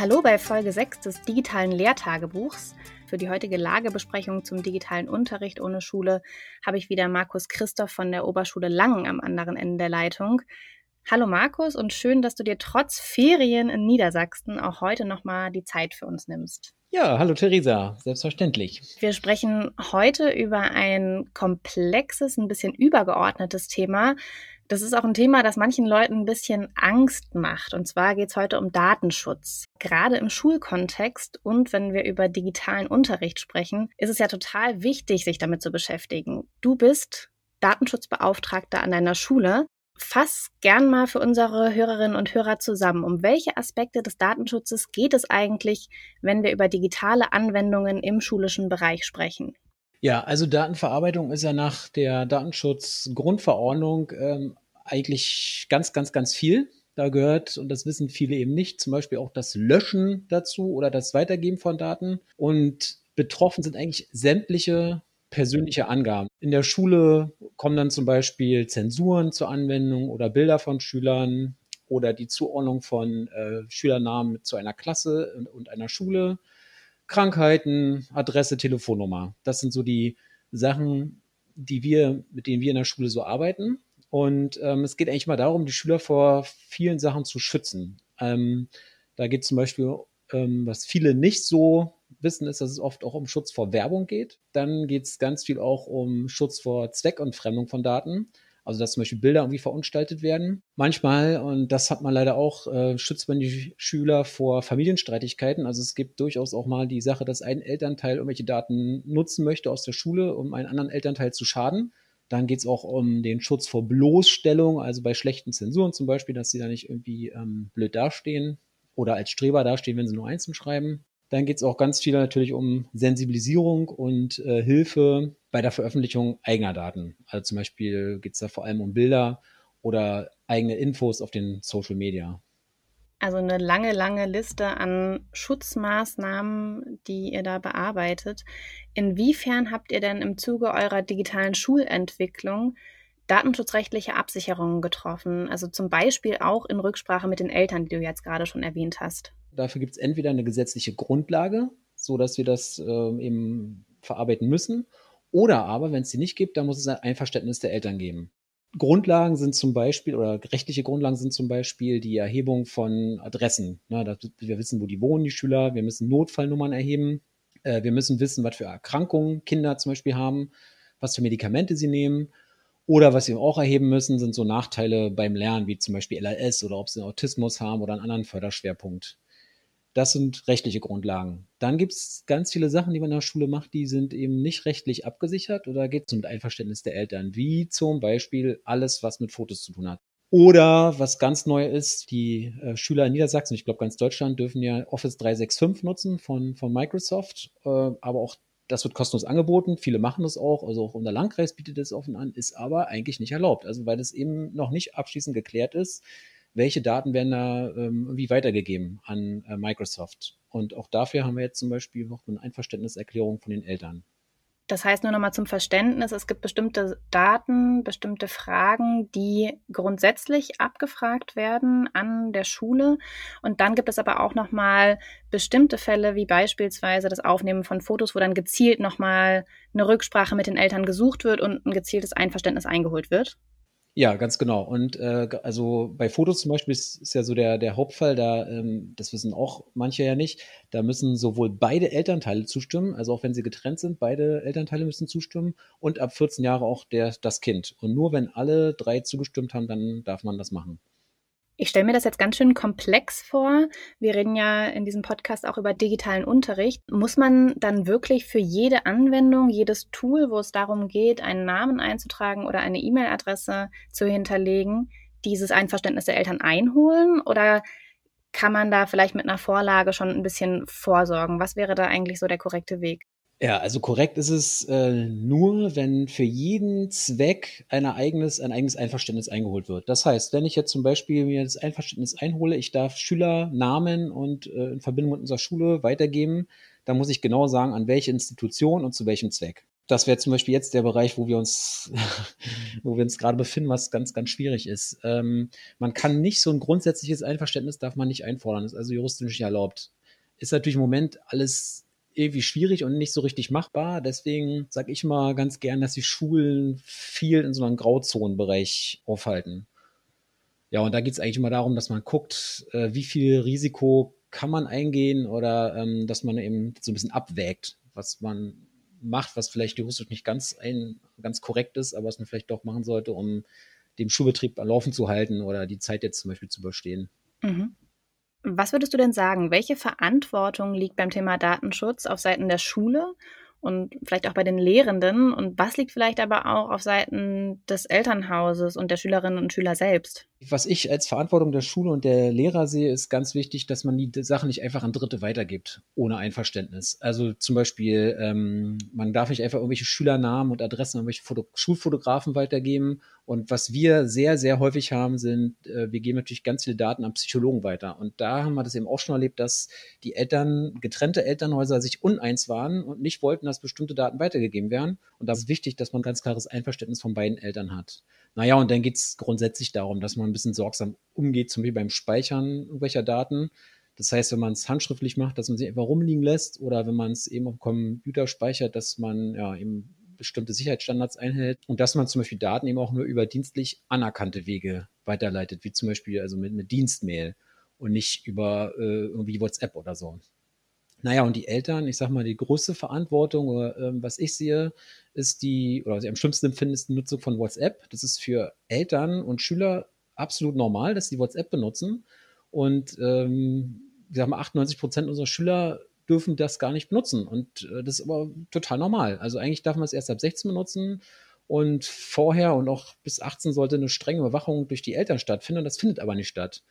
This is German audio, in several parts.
Hallo bei Folge 6 des digitalen Lehrtagebuchs. Für die heutige Lagebesprechung zum digitalen Unterricht ohne Schule habe ich wieder Markus Christoph von der Oberschule Langen am anderen Ende der Leitung. Hallo Markus und schön, dass du dir trotz Ferien in Niedersachsen auch heute nochmal die Zeit für uns nimmst. Ja, hallo Theresa, selbstverständlich. Wir sprechen heute über ein komplexes, ein bisschen übergeordnetes Thema. Das ist auch ein Thema, das manchen Leuten ein bisschen Angst macht. Und zwar geht es heute um Datenschutz. Gerade im Schulkontext und wenn wir über digitalen Unterricht sprechen, ist es ja total wichtig, sich damit zu beschäftigen. Du bist Datenschutzbeauftragter an deiner Schule fass gern mal für unsere Hörerinnen und Hörer zusammen. Um welche Aspekte des Datenschutzes geht es eigentlich, wenn wir über digitale Anwendungen im schulischen Bereich sprechen? Ja, also Datenverarbeitung ist ja nach der Datenschutzgrundverordnung ähm, eigentlich ganz, ganz, ganz viel. Da gehört, und das wissen viele eben nicht, zum Beispiel auch das Löschen dazu oder das Weitergeben von Daten. Und betroffen sind eigentlich sämtliche persönliche Angaben. In der Schule kommen dann zum Beispiel Zensuren zur Anwendung oder Bilder von Schülern oder die Zuordnung von äh, Schülernamen zu einer Klasse und, und einer Schule, Krankheiten, Adresse, Telefonnummer. Das sind so die Sachen, die wir, mit denen wir in der Schule so arbeiten. Und ähm, es geht eigentlich mal darum, die Schüler vor vielen Sachen zu schützen. Ähm, da geht zum Beispiel, ähm, was viele nicht so wissen, ist, dass es oft auch um Schutz vor Werbung geht. Dann geht es ganz viel auch um Schutz vor Zweckentfremdung von Daten. Also dass zum Beispiel Bilder irgendwie verunstaltet werden. Manchmal, und das hat man leider auch, äh, schützt man die Schüler vor Familienstreitigkeiten. Also es gibt durchaus auch mal die Sache, dass ein Elternteil irgendwelche Daten nutzen möchte aus der Schule, um einen anderen Elternteil zu schaden. Dann geht es auch um den Schutz vor Bloßstellung, also bei schlechten Zensuren zum Beispiel, dass sie da nicht irgendwie ähm, blöd dastehen oder als Streber dastehen, wenn sie nur einzeln schreiben. Dann geht es auch ganz viel natürlich um Sensibilisierung und äh, Hilfe bei der Veröffentlichung eigener Daten. Also zum Beispiel geht es da vor allem um Bilder oder eigene Infos auf den Social Media. Also eine lange, lange Liste an Schutzmaßnahmen, die ihr da bearbeitet. Inwiefern habt ihr denn im Zuge eurer digitalen Schulentwicklung datenschutzrechtliche Absicherungen getroffen? Also zum Beispiel auch in Rücksprache mit den Eltern, die du jetzt gerade schon erwähnt hast. Dafür gibt es entweder eine gesetzliche Grundlage, so dass wir das äh, eben verarbeiten müssen, oder aber, wenn es die nicht gibt, dann muss es ein Einverständnis der Eltern geben. Grundlagen sind zum Beispiel, oder rechtliche Grundlagen sind zum Beispiel die Erhebung von Adressen. Na, dass wir wissen, wo die wohnen, die Schüler. Wir müssen Notfallnummern erheben. Äh, wir müssen wissen, was für Erkrankungen Kinder zum Beispiel haben, was für Medikamente sie nehmen. Oder was wir auch erheben müssen, sind so Nachteile beim Lernen, wie zum Beispiel LRS oder ob sie Autismus haben oder einen anderen Förderschwerpunkt. Das sind rechtliche Grundlagen. Dann gibt es ganz viele Sachen, die man in der Schule macht, die sind eben nicht rechtlich abgesichert oder geht es mit Einverständnis der Eltern, wie zum Beispiel alles, was mit Fotos zu tun hat. Oder was ganz neu ist, die äh, Schüler in Niedersachsen, ich glaube ganz Deutschland, dürfen ja Office 365 nutzen von, von Microsoft, äh, aber auch das wird kostenlos angeboten. Viele machen das auch, also auch unser Landkreis bietet das offen an, ist aber eigentlich nicht erlaubt. Also weil es eben noch nicht abschließend geklärt ist, welche Daten werden da ähm, irgendwie weitergegeben an äh, Microsoft. Und auch dafür haben wir jetzt zum Beispiel noch eine Einverständniserklärung von den Eltern. Das heißt nur nochmal zum Verständnis, es gibt bestimmte Daten, bestimmte Fragen, die grundsätzlich abgefragt werden an der Schule. Und dann gibt es aber auch nochmal bestimmte Fälle, wie beispielsweise das Aufnehmen von Fotos, wo dann gezielt nochmal eine Rücksprache mit den Eltern gesucht wird und ein gezieltes Einverständnis eingeholt wird. Ja, ganz genau. Und äh, also bei Fotos zum Beispiel ist, ist ja so der, der Hauptfall, da, ähm, das wissen auch manche ja nicht, da müssen sowohl beide Elternteile zustimmen, also auch wenn sie getrennt sind, beide Elternteile müssen zustimmen und ab 14 Jahre auch der, das Kind. Und nur wenn alle drei zugestimmt haben, dann darf man das machen. Ich stelle mir das jetzt ganz schön komplex vor. Wir reden ja in diesem Podcast auch über digitalen Unterricht. Muss man dann wirklich für jede Anwendung, jedes Tool, wo es darum geht, einen Namen einzutragen oder eine E-Mail-Adresse zu hinterlegen, dieses Einverständnis der Eltern einholen? Oder kann man da vielleicht mit einer Vorlage schon ein bisschen vorsorgen? Was wäre da eigentlich so der korrekte Weg? Ja, also korrekt ist es äh, nur, wenn für jeden Zweck ein eigenes, ein eigenes Einverständnis eingeholt wird. Das heißt, wenn ich jetzt zum Beispiel mir das Einverständnis einhole, ich darf Schülernamen und äh, in Verbindung mit unserer Schule weitergeben, dann muss ich genau sagen, an welche Institution und zu welchem Zweck. das wäre zum Beispiel jetzt der Bereich, wo wir uns, wo wir uns gerade befinden, was ganz, ganz schwierig ist. Ähm, man kann nicht so ein grundsätzliches Einverständnis darf man nicht einfordern. Das ist also juristisch nicht erlaubt. Ist natürlich im Moment alles irgendwie schwierig und nicht so richtig machbar. Deswegen sage ich mal ganz gern, dass die Schulen viel in so einem Grauzonenbereich aufhalten. Ja, und da geht es eigentlich immer darum, dass man guckt, äh, wie viel Risiko kann man eingehen oder ähm, dass man eben so ein bisschen abwägt, was man macht, was vielleicht juristisch nicht ganz, ein, ganz korrekt ist, aber was man vielleicht doch machen sollte, um den Schulbetrieb am Laufen zu halten oder die Zeit jetzt zum Beispiel zu überstehen. Mhm. Was würdest du denn sagen? Welche Verantwortung liegt beim Thema Datenschutz auf Seiten der Schule und vielleicht auch bei den Lehrenden? Und was liegt vielleicht aber auch auf Seiten des Elternhauses und der Schülerinnen und Schüler selbst? Was ich als Verantwortung der Schule und der Lehrer sehe, ist ganz wichtig, dass man die Sachen nicht einfach an Dritte weitergibt, ohne Einverständnis. Also zum Beispiel, ähm, man darf nicht einfach irgendwelche Schülernamen und Adressen an irgendwelche Foto Schulfotografen weitergeben. Und was wir sehr, sehr häufig haben, sind, äh, wir geben natürlich ganz viele Daten an Psychologen weiter. Und da haben wir das eben auch schon erlebt, dass die Eltern, getrennte Elternhäuser sich uneins waren und nicht wollten, dass bestimmte Daten weitergegeben werden. Und da ist wichtig, dass man ganz klares Einverständnis von beiden Eltern hat. Naja, und dann geht es grundsätzlich darum, dass man ein bisschen sorgsam umgeht, zum Beispiel beim Speichern irgendwelcher Daten. Das heißt, wenn man es handschriftlich macht, dass man sie einfach rumliegen lässt oder wenn man es eben auf dem Computer speichert, dass man ja eben bestimmte Sicherheitsstandards einhält und dass man zum Beispiel Daten eben auch nur über dienstlich anerkannte Wege weiterleitet, wie zum Beispiel also mit, mit Dienstmail und nicht über äh, irgendwie WhatsApp oder so. Naja, und die Eltern, ich sag mal, die größte Verantwortung, oder, ähm, was ich sehe, ist die, oder was ich am schlimmsten empfinde, ist die Nutzung von WhatsApp. Das ist für Eltern und Schüler absolut normal, dass sie WhatsApp benutzen. Und ähm, ich sag mal, 98 Prozent unserer Schüler dürfen das gar nicht benutzen. Und äh, das ist aber total normal. Also eigentlich darf man es erst ab 16 benutzen. Und vorher und auch bis 18 sollte eine strenge Überwachung durch die Eltern stattfinden. Das findet aber nicht statt.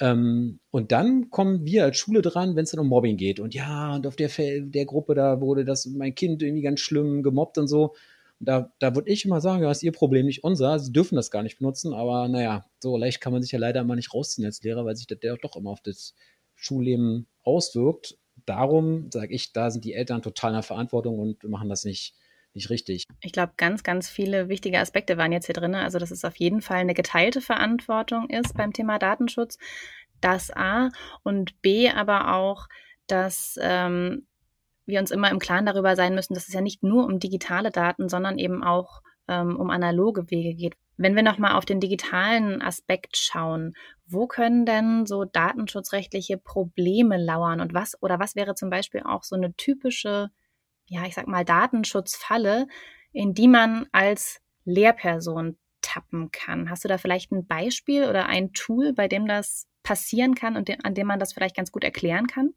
Ähm, und dann kommen wir als Schule dran, wenn es dann um Mobbing geht. Und ja, und auf der, der Gruppe, da wurde das mein Kind irgendwie ganz schlimm gemobbt und so. Und da, da würde ich immer sagen, ja, ist ihr Problem, nicht unser. Sie dürfen das gar nicht benutzen. Aber naja, so leicht kann man sich ja leider immer nicht rausziehen als Lehrer, weil sich das ja doch immer auf das Schulleben auswirkt. Darum sage ich, da sind die Eltern total in der Verantwortung und machen das nicht nicht richtig. Ich glaube, ganz, ganz viele wichtige Aspekte waren jetzt hier drin. Also, dass es auf jeden Fall eine geteilte Verantwortung ist beim Thema Datenschutz. Das A und B aber auch, dass ähm, wir uns immer im Klaren darüber sein müssen, dass es ja nicht nur um digitale Daten, sondern eben auch ähm, um analoge Wege geht. Wenn wir nochmal auf den digitalen Aspekt schauen, wo können denn so datenschutzrechtliche Probleme lauern und was oder was wäre zum Beispiel auch so eine typische ja, ich sag mal, Datenschutzfalle, in die man als Lehrperson tappen kann. Hast du da vielleicht ein Beispiel oder ein Tool, bei dem das passieren kann und de an dem man das vielleicht ganz gut erklären kann?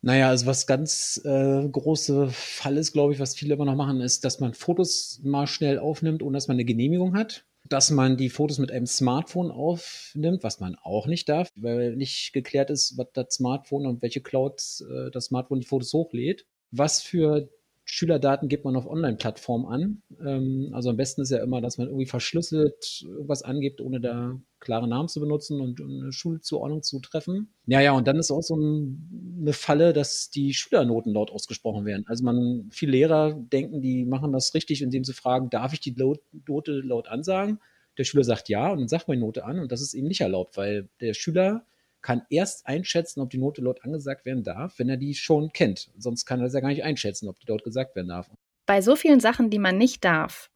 Naja, also was ganz äh, große Fall ist, glaube ich, was viele immer noch machen, ist, dass man Fotos mal schnell aufnimmt, ohne dass man eine Genehmigung hat. Dass man die Fotos mit einem Smartphone aufnimmt, was man auch nicht darf, weil nicht geklärt ist, was das Smartphone und welche Cloud äh, das Smartphone die Fotos hochlädt. Was für Schülerdaten gibt man auf Online-Plattformen an. Ähm, also am besten ist ja immer, dass man irgendwie verschlüsselt irgendwas angibt, ohne da klare Namen zu benutzen und eine Schulzuordnung zu treffen. Ja, ja, und dann ist auch so ein, eine Falle, dass die Schülernoten laut ausgesprochen werden. Also man, viele Lehrer denken, die machen das richtig, indem sie fragen, darf ich die Note laut ansagen? Der Schüler sagt ja und dann sagt man die Note an und das ist eben nicht erlaubt, weil der Schüler kann erst einschätzen, ob die Note laut angesagt werden darf, wenn er die schon kennt. Sonst kann er das ja gar nicht einschätzen, ob die dort gesagt werden darf. Bei so vielen Sachen, die man nicht darf,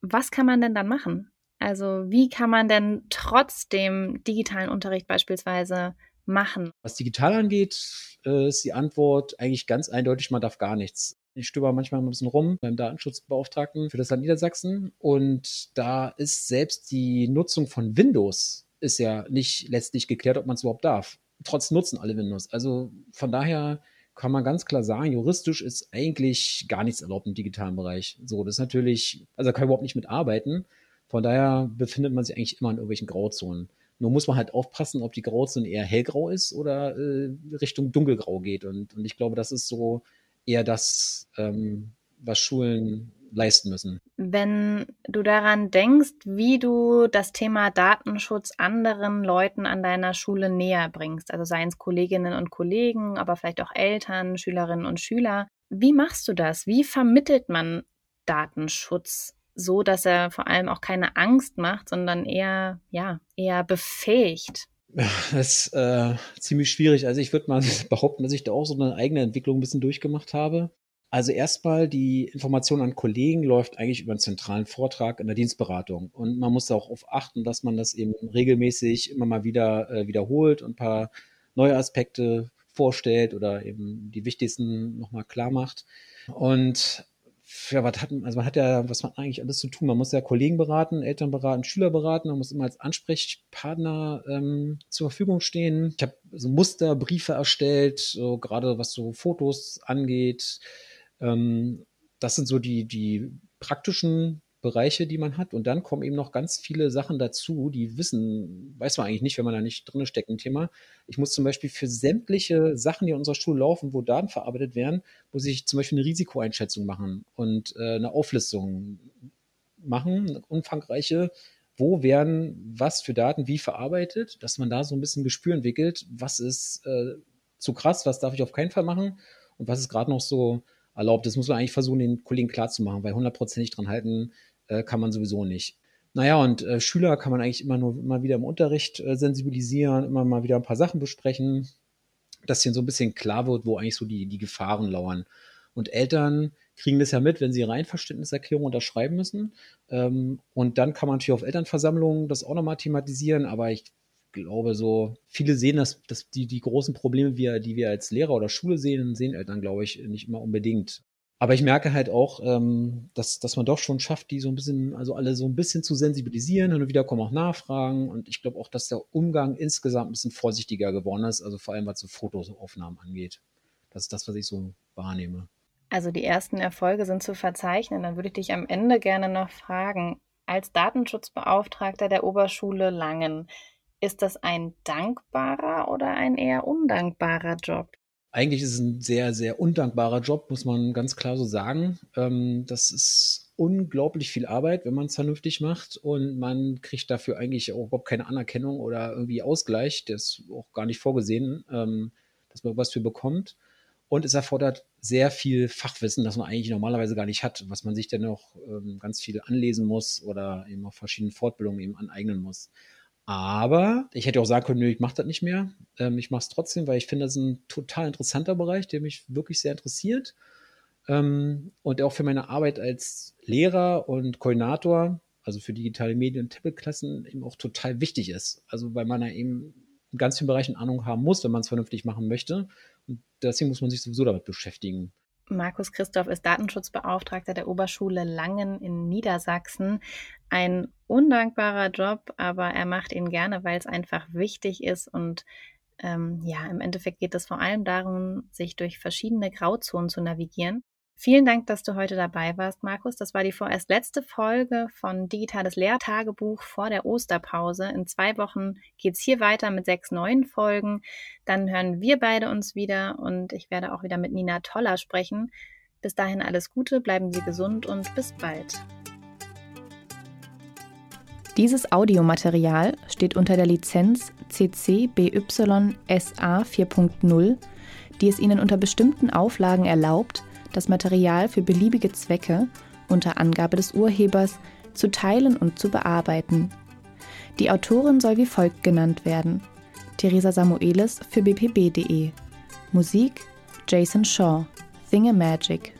was kann man denn dann machen? Also wie kann man denn trotzdem digitalen Unterricht beispielsweise machen? Was digital angeht, äh, ist die Antwort eigentlich ganz eindeutig, man darf gar nichts. Ich stöber manchmal ein bisschen rum beim Datenschutzbeauftragten für das Land Niedersachsen und da ist selbst die Nutzung von Windows ist ja nicht letztlich geklärt, ob man es überhaupt darf. Trotz nutzen alle Windows. Also von daher kann man ganz klar sagen, juristisch ist eigentlich gar nichts erlaubt im digitalen Bereich. So, das ist natürlich, also kann überhaupt nicht mitarbeiten. Von daher befindet man sich eigentlich immer in irgendwelchen Grauzonen. Nur muss man halt aufpassen, ob die Grauzone eher hellgrau ist oder äh, Richtung dunkelgrau geht. Und, und ich glaube, das ist so eher das, ähm, was Schulen leisten müssen. Wenn du daran denkst, wie du das Thema Datenschutz anderen Leuten an deiner Schule näher bringst, also seien es Kolleginnen und Kollegen, aber vielleicht auch Eltern, Schülerinnen und Schüler, wie machst du das? Wie vermittelt man Datenschutz so, dass er vor allem auch keine Angst macht, sondern eher, ja, eher befähigt? Das ist äh, ziemlich schwierig. Also ich würde mal behaupten, dass ich da auch so eine eigene Entwicklung ein bisschen durchgemacht habe. Also erstmal die Information an Kollegen läuft eigentlich über einen zentralen Vortrag in der Dienstberatung. Und man muss darauf achten, dass man das eben regelmäßig immer mal wieder äh, wiederholt und ein paar neue Aspekte vorstellt oder eben die wichtigsten nochmal klar macht. Und ja, was hat, also man hat ja, was man eigentlich alles zu tun? Man muss ja Kollegen beraten, Eltern beraten, Schüler beraten, man muss immer als Ansprechpartner ähm, zur Verfügung stehen. Ich habe so Musterbriefe erstellt, so gerade was so Fotos angeht, ähm, das sind so die, die praktischen Bereiche, die man hat. Und dann kommen eben noch ganz viele Sachen dazu, die wissen, weiß man eigentlich nicht, wenn man da nicht drin steckt im Thema. Ich muss zum Beispiel für sämtliche Sachen, die in unserer Schule laufen, wo Daten verarbeitet werden, muss ich zum Beispiel eine Risikoeinschätzung machen und äh, eine Auflistung machen, eine umfangreiche, wo werden was für Daten wie verarbeitet, dass man da so ein bisschen Gespür entwickelt, was ist äh, zu krass, was darf ich auf keinen Fall machen und was ist gerade noch so erlaubt. Das muss man eigentlich versuchen, den Kollegen klarzumachen, weil hundertprozentig dran halten äh, kann man sowieso nicht. Naja, und äh, Schüler kann man eigentlich immer nur immer wieder im Unterricht äh, sensibilisieren, immer mal wieder ein paar Sachen besprechen, dass ihnen so ein bisschen klar wird, wo eigentlich so die, die Gefahren lauern. Und Eltern kriegen das ja mit, wenn sie Reihenverständniserklärungen unterschreiben müssen. Ähm, und dann kann man natürlich auf Elternversammlungen das auch nochmal thematisieren, aber ich glaube, so viele sehen das, dass die, die großen Probleme, wir, die wir als Lehrer oder Schule sehen, sehen Eltern, glaube ich, nicht immer unbedingt. Aber ich merke halt auch, ähm, dass, dass man doch schon schafft, die so ein bisschen, also alle so ein bisschen zu sensibilisieren. Hin und wieder kommen auch Nachfragen. Und ich glaube auch, dass der Umgang insgesamt ein bisschen vorsichtiger geworden ist. Also vor allem, was so Fotoaufnahmen angeht. Das ist das, was ich so wahrnehme. Also die ersten Erfolge sind zu verzeichnen. Dann würde ich dich am Ende gerne noch fragen, als Datenschutzbeauftragter der Oberschule Langen, ist das ein dankbarer oder ein eher undankbarer Job? Eigentlich ist es ein sehr, sehr undankbarer Job, muss man ganz klar so sagen. Ähm, das ist unglaublich viel Arbeit, wenn man es vernünftig macht und man kriegt dafür eigentlich auch überhaupt keine Anerkennung oder irgendwie Ausgleich. Der ist auch gar nicht vorgesehen, ähm, dass man was für bekommt. Und es erfordert sehr viel Fachwissen, das man eigentlich normalerweise gar nicht hat, was man sich dann auch ähm, ganz viel anlesen muss oder eben auch verschiedene Fortbildungen eben aneignen muss. Aber ich hätte auch sagen können, nö, ich mache das nicht mehr. Ähm, ich mache es trotzdem, weil ich finde, das ist ein total interessanter Bereich, der mich wirklich sehr interessiert. Ähm, und auch für meine Arbeit als Lehrer und Koordinator, also für digitale Medien und Tablet-Klassen, eben auch total wichtig ist. Also weil man da eben in ganz vielen Bereichen Ahnung haben muss, wenn man es vernünftig machen möchte. Und deswegen muss man sich sowieso damit beschäftigen. Markus Christoph ist Datenschutzbeauftragter der Oberschule Langen in Niedersachsen. Ein undankbarer Job, aber er macht ihn gerne, weil es einfach wichtig ist und ähm, ja, im Endeffekt geht es vor allem darum, sich durch verschiedene Grauzonen zu navigieren. Vielen Dank, dass du heute dabei warst, Markus. Das war die vorerst letzte Folge von Digitales Lehrtagebuch vor der Osterpause. In zwei Wochen geht's hier weiter mit sechs neuen Folgen. Dann hören wir beide uns wieder und ich werde auch wieder mit Nina Toller sprechen. Bis dahin alles Gute, bleiben Sie gesund und bis bald. Dieses Audiomaterial steht unter der Lizenz CC BY SA 4.0, die es Ihnen unter bestimmten Auflagen erlaubt, das Material für beliebige Zwecke unter Angabe des Urhebers zu teilen und zu bearbeiten. Die Autorin soll wie folgt genannt werden: Theresa Samuelis für bpb.de. Musik Jason Shaw, Thingammagic